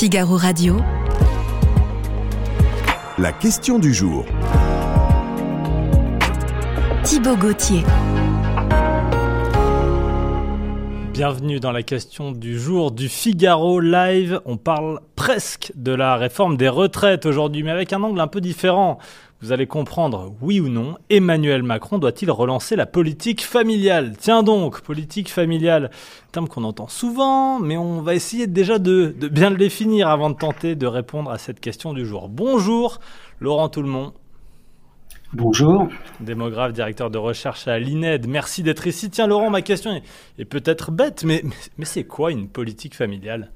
Figaro Radio. La question du jour. Thibaut Gauthier. Bienvenue dans la question du jour du Figaro Live. On parle presque de la réforme des retraites aujourd'hui, mais avec un angle un peu différent. Vous allez comprendre, oui ou non, Emmanuel Macron doit-il relancer la politique familiale? Tiens donc, politique familiale, terme qu'on entend souvent, mais on va essayer déjà de, de, bien le définir avant de tenter de répondre à cette question du jour. Bonjour, Laurent Toulmont. Bonjour. Démographe, directeur de recherche à l'INED. Merci d'être ici. Tiens, Laurent, ma question est, est peut-être bête, mais, mais, mais c'est quoi une politique familiale?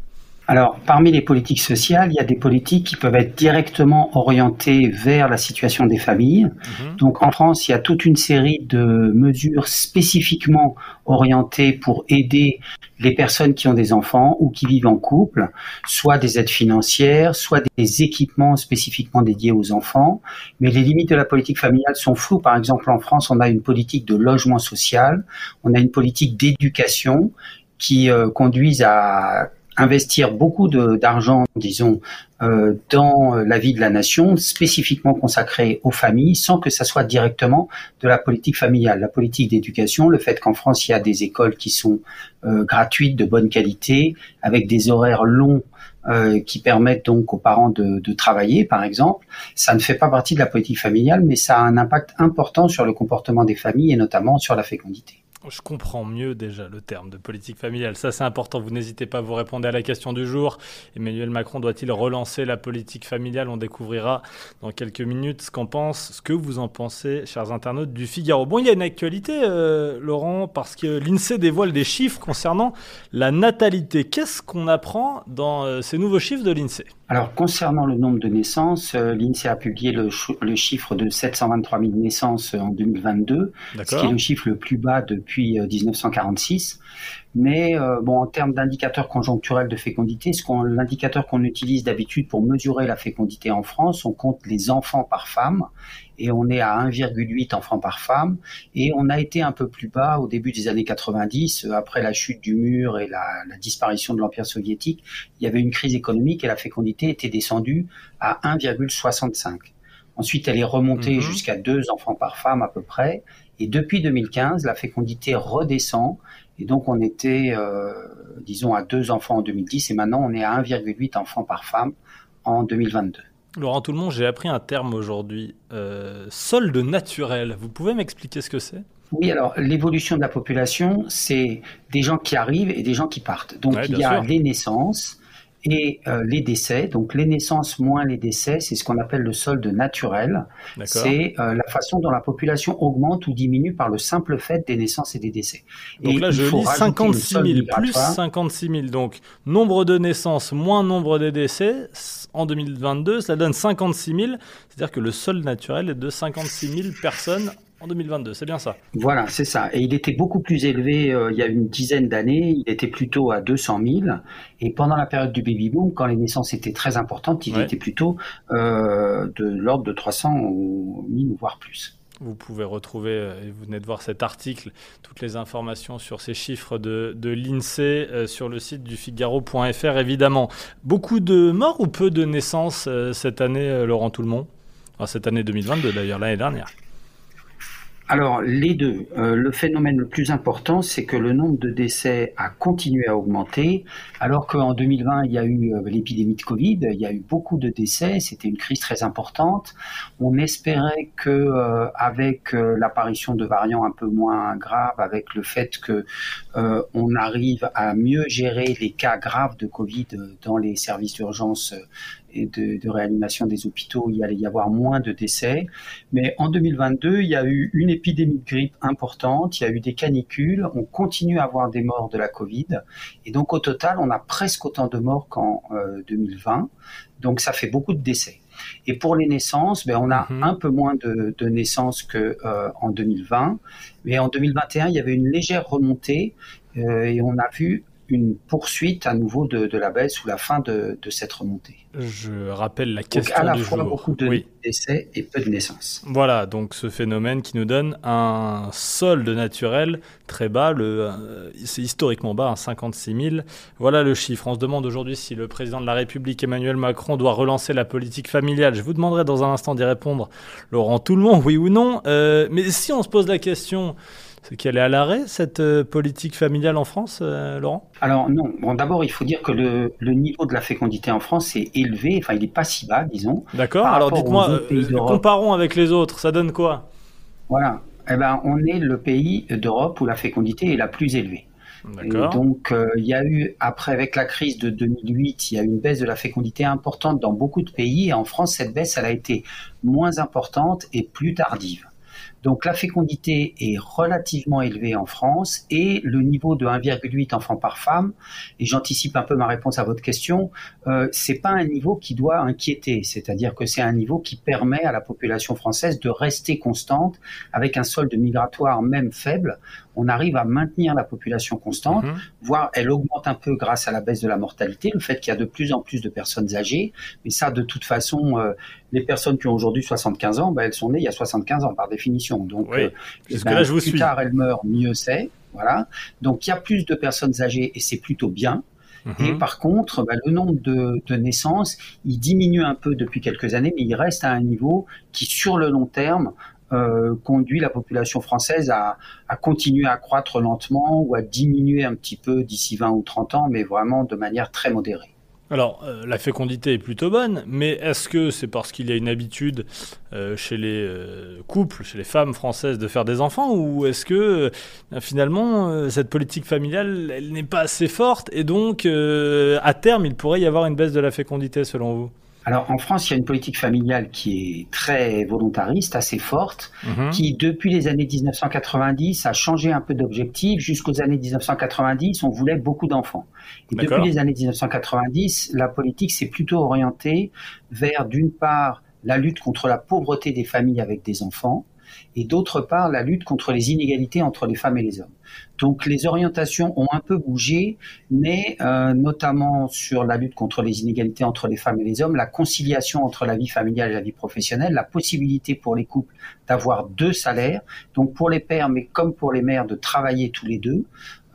Alors, parmi les politiques sociales, il y a des politiques qui peuvent être directement orientées vers la situation des familles. Mmh. Donc, en France, il y a toute une série de mesures spécifiquement orientées pour aider les personnes qui ont des enfants ou qui vivent en couple, soit des aides financières, soit des équipements spécifiquement dédiés aux enfants. Mais les limites de la politique familiale sont floues. Par exemple, en France, on a une politique de logement social, on a une politique d'éducation qui euh, conduisent à investir beaucoup d'argent, disons, euh, dans la vie de la nation, spécifiquement consacrée aux familles, sans que ça soit directement de la politique familiale. La politique d'éducation, le fait qu'en France, il y a des écoles qui sont euh, gratuites, de bonne qualité, avec des horaires longs euh, qui permettent donc aux parents de, de, travailler, par exemple, ça ne fait pas partie de la politique familiale, mais ça a un impact important sur le comportement des familles et notamment sur la fécondité. Je comprends mieux déjà le terme de politique familiale. Ça, c'est important. Vous n'hésitez pas à vous répondre à la question du jour. Emmanuel Macron doit-il relancer la politique familiale? On découvrira dans quelques minutes ce qu'en pense, ce que vous en pensez, chers internautes du Figaro. Bon, il y a une actualité, euh, Laurent, parce que l'INSEE dévoile des chiffres concernant la natalité. Qu'est-ce qu'on apprend dans euh, ces nouveaux chiffres de l'INSEE alors, concernant le nombre de naissances, euh, l'INSEE a publié le, le, chiffre de 723 000 naissances en 2022, ce qui est le chiffre le plus bas depuis 1946. Euh, Mais euh, bon, en termes d'indicateurs conjoncturels de fécondité, ce qu'on, l'indicateur qu'on utilise d'habitude pour mesurer la fécondité en France, on compte les enfants par femme et on est à 1,8 enfants par femme. Et on a été un peu plus bas au début des années 90, après la chute du mur et la, la disparition de l'Empire soviétique. Il y avait une crise économique et la fécondité était descendue à 1,65. Ensuite, elle est remontée mmh. jusqu'à deux enfants par femme à peu près. Et depuis 2015, la fécondité redescend. Et donc, on était, euh, disons, à deux enfants en 2010 et maintenant, on est à 1,8 enfants par femme en 2022. Laurent tout le monde, j'ai appris un terme aujourd'hui, euh, solde naturel. Vous pouvez m'expliquer ce que c'est? Oui, alors l'évolution de la population, c'est des gens qui arrivent et des gens qui partent. Donc ouais, il y a sûr. les naissances, et euh, les décès. Donc les naissances moins les décès, c'est ce qu'on appelle le solde naturel. C'est euh, la façon dont la population augmente ou diminue par le simple fait des naissances et des décès. Donc et là, je lis 56 000 plus 56 000. Donc nombre de naissances moins nombre de décès en 2022, ça donne 56 000. C'est-à-dire que le solde naturel est de 56 000 personnes en 2022, c'est bien ça Voilà, c'est ça. Et il était beaucoup plus élevé euh, il y a une dizaine d'années, il était plutôt à 200 000. Et pendant la période du baby boom, quand les naissances étaient très importantes, il ouais. était plutôt euh, de l'ordre de 300 000, voire plus. Vous pouvez retrouver, euh, et vous venez de voir cet article, toutes les informations sur ces chiffres de, de l'INSEE euh, sur le site du Figaro.fr, évidemment. Beaucoup de morts ou peu de naissances cette année, Laurent Toulmont? Enfin, Cette année 2022 d'ailleurs, l'année dernière alors, les deux. Euh, le phénomène le plus important, c'est que le nombre de décès a continué à augmenter, alors qu'en 2020, il y a eu euh, l'épidémie de Covid, il y a eu beaucoup de décès, c'était une crise très importante. On espérait que, euh, avec l'apparition de variants un peu moins graves, avec le fait que on arrive à mieux gérer les cas graves de Covid dans les services d'urgence et de, de, réanimation des hôpitaux, il y allait y avoir moins de décès. Mais en 2022, il y a eu une épidémie de grippe importante, il y a eu des canicules, on continue à avoir des morts de la Covid. Et donc au total, on a presque autant de morts qu'en euh, 2020. Donc ça fait beaucoup de décès. Et pour les naissances, ben, on a mmh. un peu moins de, de naissances que euh, en 2020, mais en 2021, il y avait une légère remontée euh, et on a vu une poursuite à nouveau de, la baisse ou la fin de, cette remontée. Je rappelle la question donc à la fois beaucoup de décès et peu de naissances. Voilà, donc ce phénomène qui nous donne un solde naturel très bas, euh, c'est historiquement bas, 56 000. Voilà le chiffre. On se demande aujourd'hui si le président de la République Emmanuel Macron doit relancer la politique familiale. Je vous demanderai dans un instant d'y répondre, Laurent Tout le monde, oui ou non? Euh, mais si on se pose la question c'est qu'elle est à l'arrêt, cette euh, politique familiale en France, euh, Laurent? Alors non. Bon, d'abord, il faut dire que le, niveau de la fécondité en France est élevé. Enfin, il n'est pas si bas, disons. D'accord. Alors dites-moi, euh, comparons avec les autres. Ça donne quoi? Voilà. Eh ben, on est le pays d'Europe où la fécondité est la plus élevée. donc, il y a eu, après, avec la crise de 2008, il y a eu une baisse de la fécondité importante dans beaucoup de pays. Et en France, cette baisse, elle a été moins importante et plus tardive. Donc la fécondité est relativement élevée en France et le niveau de 1,8 enfants par femme, et j'anticipe un peu ma réponse à votre question, euh, c'est pas un niveau qui doit inquiéter, c'est-à-dire que c'est un niveau qui permet à la population française de rester constante avec un solde migratoire même faible. On arrive à maintenir la population constante, mhm. voire elle augmente un peu grâce à la baisse de la mortalité, le fait qu'il y a de plus en plus de personnes âgées. Mais ça, de toute façon, euh, les personnes qui ont aujourd'hui 75 ans, ben, elles sont nées il y a 75 ans par définition. Donc, oui. Euh, ben, là, je vous plus tard elles meurent, mieux c'est. Voilà. Donc, il y a plus de personnes âgées et c'est plutôt bien. Et mhm. par contre, ben, le nombre de, de, naissances, il diminue un peu depuis quelques années, mais il reste à un niveau qui, sur le long terme, euh, conduit la population française à, continuer à croître lentement ou à diminuer un petit peu d'ici 20 ou 30 ans, mais vraiment de manière très modérée. Alors, euh, la fécondité est plutôt bonne, mais est-ce que c'est parce qu'il y a une habitude euh, chez les couples, chez les femmes françaises de faire des enfants, ou est-ce que finalement cette politique familiale, elle n'est pas assez forte, et donc à terme, il pourrait y avoir une baisse de la fécondité selon vous? Alors en France, il y a une politique familiale qui est très volontariste, assez forte, mhm. qui depuis les années 1990 a changé un peu d'objectif. Jusqu'aux années 1990, on voulait beaucoup d'enfants. Et depuis les années 1990, la politique s'est plutôt orientée vers d'une part la lutte contre la pauvreté des familles avec des enfants, et d'autre part la lutte contre les inégalités entre les femmes et les hommes. Donc les orientations ont un peu bougé, mais euh, notamment sur la lutte contre les inégalités entre les femmes et les hommes, la conciliation entre la vie familiale et la vie professionnelle, la possibilité pour les couples d'avoir deux salaires, donc pour les pères, mais comme pour les mères, de travailler tous les deux,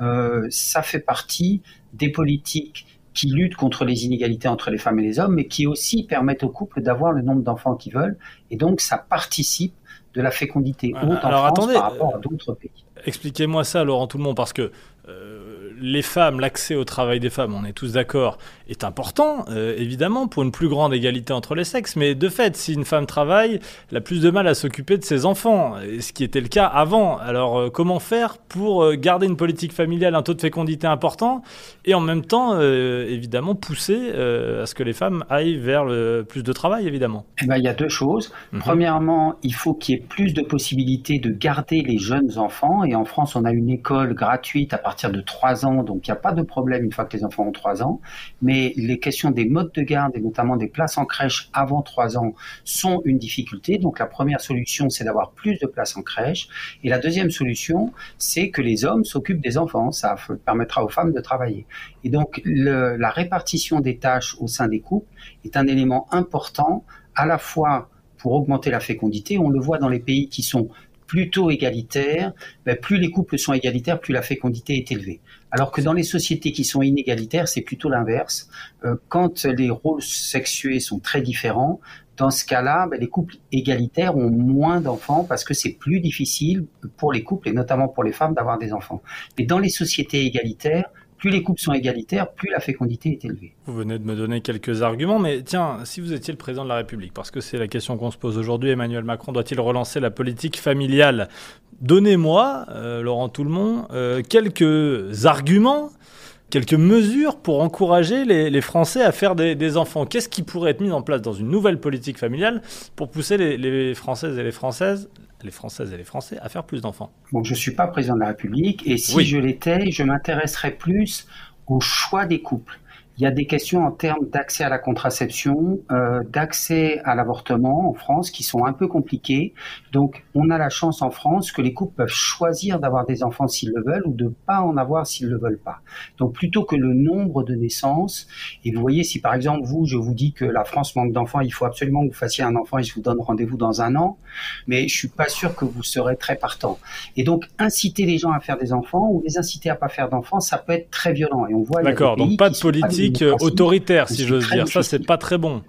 euh, ça fait partie des politiques qui luttent contre les inégalités entre les femmes et les hommes, mais qui aussi permettent aux couples d'avoir le nombre d'enfants qu'ils veulent, et donc ça participe de la fécondité haute en France par rapport à d'autres pays. Expliquez-moi ça, Laurent Tout le monde, parce que euh, les femmes, l'accès au travail des femmes, on est tous d'accord, est important, euh, évidemment, pour une plus grande égalité entre les sexes. Mais de fait, si une femme travaille, elle a plus de mal à s'occuper de ses enfants, ce qui était le cas avant. Alors, euh, comment faire pour garder une politique familiale, un taux de fécondité important, et en même temps, évidemment, pousser à ce que les femmes aillent vers le plus de travail, évidemment? Eh ben, Il y a deux choses. Mhm. Premièrement, il faut qu'il y ait plus de possibilités de garder les jeunes enfants. Et en France, on a une école gratuite à partir de 3 ans donc il n'y a pas de problème une fois que les enfants ont 3 ans. Mais les questions des modes de garde et notamment des places en crèche avant 3 ans sont une difficulté. Donc la première solution, c'est d'avoir plus de places en crèche. Et la deuxième solution, c'est que les hommes s'occupent des enfants. Ça permettra aux femmes de travailler. Et donc la répartition des tâches au sein des couples est un élément important à la fois pour augmenter la fécondité. On le voit dans les pays qui sont plutôt égalitaires, ben, plus les couples sont égalitaires, plus la fécondité est élevée. Alors que dans les sociétés qui sont inégalitaires, c'est plutôt l'inverse. Euh, quand les rôles sexués sont très différents, dans ce cas-là, ben, les couples égalitaires ont moins d'enfants parce que c'est plus difficile pour les couples et notamment pour les femmes d'avoir des enfants. Mais dans les sociétés égalitaires, plus les couples sont égalitaires, plus la fécondité est élevée. Vous venez de me donner quelques arguments, mais tiens, si vous étiez le président de la République, parce que c'est la question qu'on se pose aujourd'hui, Emmanuel Macron doit-il relancer la politique familiale? Donnez-moi, euh, Laurent Toulmont, euh, quelques arguments quelques mesures pour encourager les, Français à faire des, enfants. Qu'est-ce qui pourrait être mis en place dans une nouvelle politique familiale pour pousser les Françaises et les Françaises les Françaises et les Français à faire plus d'enfants Bon, je ne suis pas président de la République et si je l'étais, je m'intéresserais plus au choix des couples. Il y a des questions en termes d'accès à la contraception, euh, d'accès à l'avortement en France qui sont un peu compliquées. Donc, on a la chance en France que les couples peuvent choisir d'avoir des enfants s'ils le veulent ou de pas en avoir s'ils le veulent pas. Donc, plutôt que le nombre de naissances, et vous voyez, si par exemple vous, je vous dis que la France manque d'enfants, il faut absolument que vous fassiez un enfant et je vous donne rendez-vous dans un an, mais je suis pas sûr que vous serez très partant. Et donc, inciter les gens à faire des enfants ou les inciter à pas faire d'enfants, ça peut être très violent. Et on voit. D'accord. Donc pas de politique autoritaire, si j'ose dire. Ça, c'est pas très bon.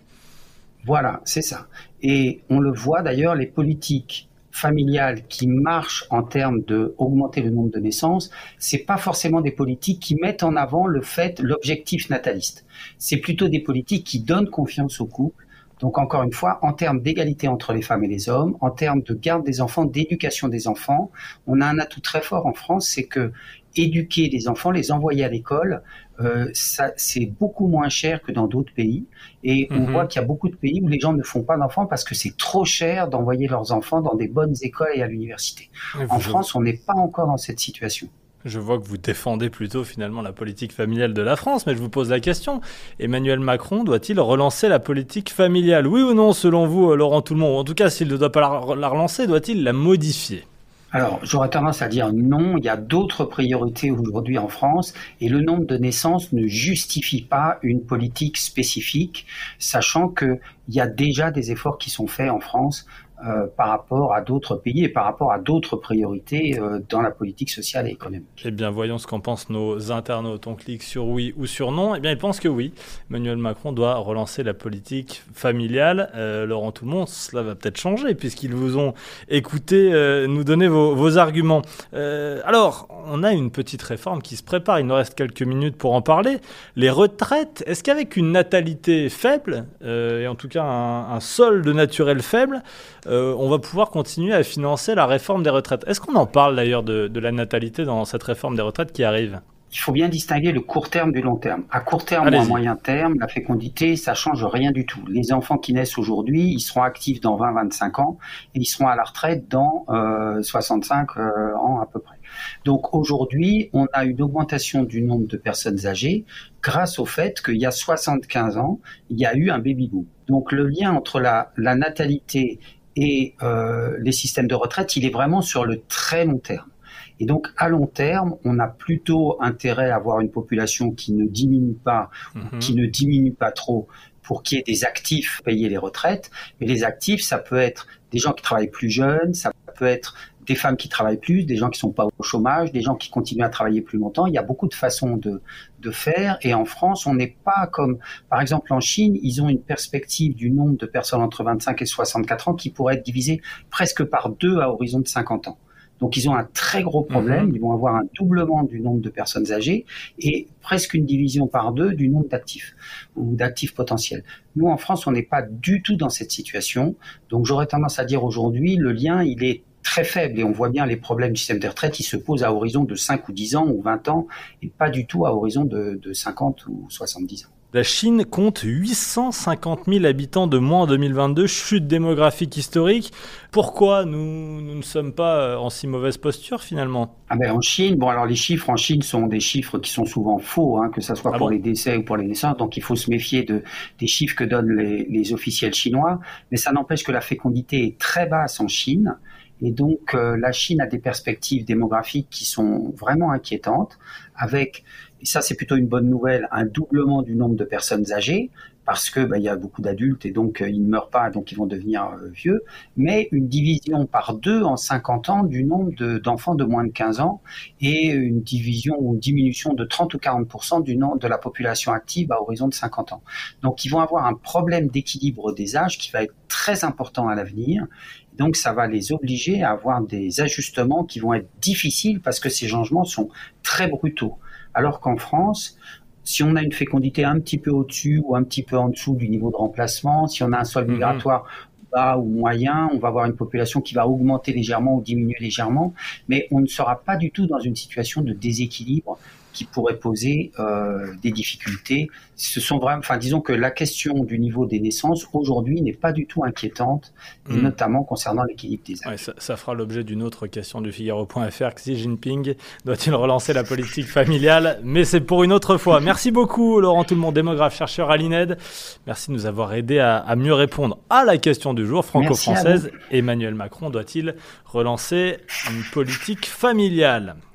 Voilà, c'est ça. Et on le voit d'ailleurs, les politiques familiales qui marchent en termes de augmenter le nombre de naissances, c'est pas forcément des politiques qui mettent en avant le fait, l'objectif nataliste. C'est plutôt des politiques qui donnent confiance aux couples. Donc encore une fois, en termes d'égalité entre les femmes et les hommes, en termes de garde des enfants, d'éducation des enfants, on a un atout très fort en France, c'est que éduquer les enfants, les envoyer à l'école, euh, c'est beaucoup moins cher que dans d'autres pays. Et on mhm. voit qu'il y a beaucoup de pays où les gens ne font pas d'enfants parce que c'est trop cher d'envoyer leurs enfants dans des bonnes écoles et à l'université. En France, on n'est pas encore dans cette situation. Je vois que vous défendez plutôt finalement la politique familiale de la France, mais je vous pose la question. Emmanuel Macron doit-il relancer la politique familiale? Oui ou non, selon vous, Laurent Toulmont? En tout cas, s'il ne doit pas la relancer, doit-il la modifier? Alors, j'aurais tendance à dire non, il y a d'autres priorités aujourd'hui en France et le nombre de naissances ne justifie pas une politique spécifique, sachant qu'il y a déjà des efforts qui sont faits en France euh, par rapport à d'autres pays et par rapport à d'autres priorités euh, dans la politique sociale et économique. Eh bien, voyons ce qu'en pensent nos internautes. On clique sur oui ou sur non. Eh bien, ils pensent que oui. Emmanuel Macron doit relancer la politique familiale. Euh, Laurent Toulmont, cela va peut-être changer puisqu'ils vous ont écouté nous donner vos, vos arguments. alors, on a une petite réforme qui se prépare. Il nous reste quelques minutes pour en parler. Les retraites, est-ce qu'avec une natalité faible, et en tout cas un, un solde naturel faible, euh, on va pouvoir continuer à financer la réforme des retraites. Est-ce qu'on en parle d'ailleurs de, la natalité dans cette réforme des retraites qui arrive? Il faut bien distinguer le court terme du long terme. À court terme ou à moyen terme, la fécondité, ça change rien du tout. Les enfants qui naissent aujourd'hui, ils seront actifs dans 20-25 ans et ils seront à la retraite dans 65 euh, euh, ans à peu près. Donc aujourd'hui, on a une augmentation du nombre de personnes âgées grâce au fait qu'il y a 75 ans, il y a eu un baby boom. Donc le lien entre la, la natalité et euh, les systèmes de retraite, il est vraiment sur le très long terme. Et donc, à long terme, on a plutôt intérêt à avoir une population qui ne diminue pas, mhm. qui ne diminue pas trop pour qu'il y ait des actifs payer les retraites. Mais les actifs, ça peut être des gens qui travaillent plus jeunes, ça peut être des femmes qui travaillent plus, des gens qui sont pas au chômage, des gens qui continuent à travailler plus longtemps. Il y a beaucoup de façons de, de faire. Et en France, on n'est pas comme, par exemple, en Chine, ils ont une perspective du nombre de personnes entre 25 et 64 ans qui pourrait être divisée presque par deux à horizon de 50 ans. Donc ils ont un très gros problème, mhm. ils vont avoir un doublement du nombre de personnes âgées et presque une division par deux du nombre d'actifs ou d'actifs potentiels. Nous en France, on n'est pas du tout dans cette situation. Donc j'aurais tendance à dire aujourd'hui, le lien, il est très faible et on voit bien les problèmes du système des retraites, ils se posent à horizon de 5 ou 10 ans ou 20 ans et pas du tout à horizon de, de 50 ou 70 ans. La Chine compte 850 000 habitants de moins en 2022, chute démographique historique. Pourquoi nous, nous, ne sommes pas euh, en si mauvaise posture finalement? Ah ben En Chine, bon alors les chiffres en Chine sont des chiffres qui sont souvent faux, hein, que ce soit ah pour les décès ou pour les naissances, donc il faut se méfier de, des chiffres que donnent les, les officiels chinois, mais ça n'empêche que la fécondité est très basse en Chine. Et donc, euh, la Chine a des perspectives démographiques qui sont vraiment inquiétantes, avec, et ça c'est plutôt une bonne nouvelle, un doublement du nombre de personnes âgées, parce que bah, il y a beaucoup d'adultes et donc euh, ils ne meurent pas, donc ils vont devenir euh, vieux, mais une division par deux en 50 ans du nombre d'enfants de, moins de 15 ans et une division ou une diminution de 30 ou 40 du nombre de la population active à horizon de 50 ans. Donc ils vont avoir un problème d'équilibre des âges qui va être très important à l'avenir donc, ça va les obliger à avoir des ajustements qui vont être difficiles parce que ces changements sont très brutaux. Alors qu'en France, si on a une fécondité un petit peu au-dessus ou un petit peu en dessous du niveau de remplacement, si on a un sol mhm. migratoire bas ou moyen, on va avoir une population qui va augmenter légèrement ou diminuer légèrement, mais on ne sera pas du tout dans une situation de déséquilibre qui pourraient poser euh, des difficultés. Ce sont vraiment, enfin, disons que la question du niveau des naissances aujourd'hui n'est pas du tout inquiétante, Hmm. notamment concernant l'équilibre des âges. Ouais, ça, ça fera l'objet d'une autre question du Figaro.fr. Xi Jinping doit-il relancer la politique familiale? Mais c'est pour une autre fois. Merci beaucoup, Laurent Tout-le-Monde, démographe, chercheur à l'INED. Merci de nous avoir aidé à, à mieux répondre à la question du jour franco-française. Emmanuel Macron doit-il relancer une politique familiale?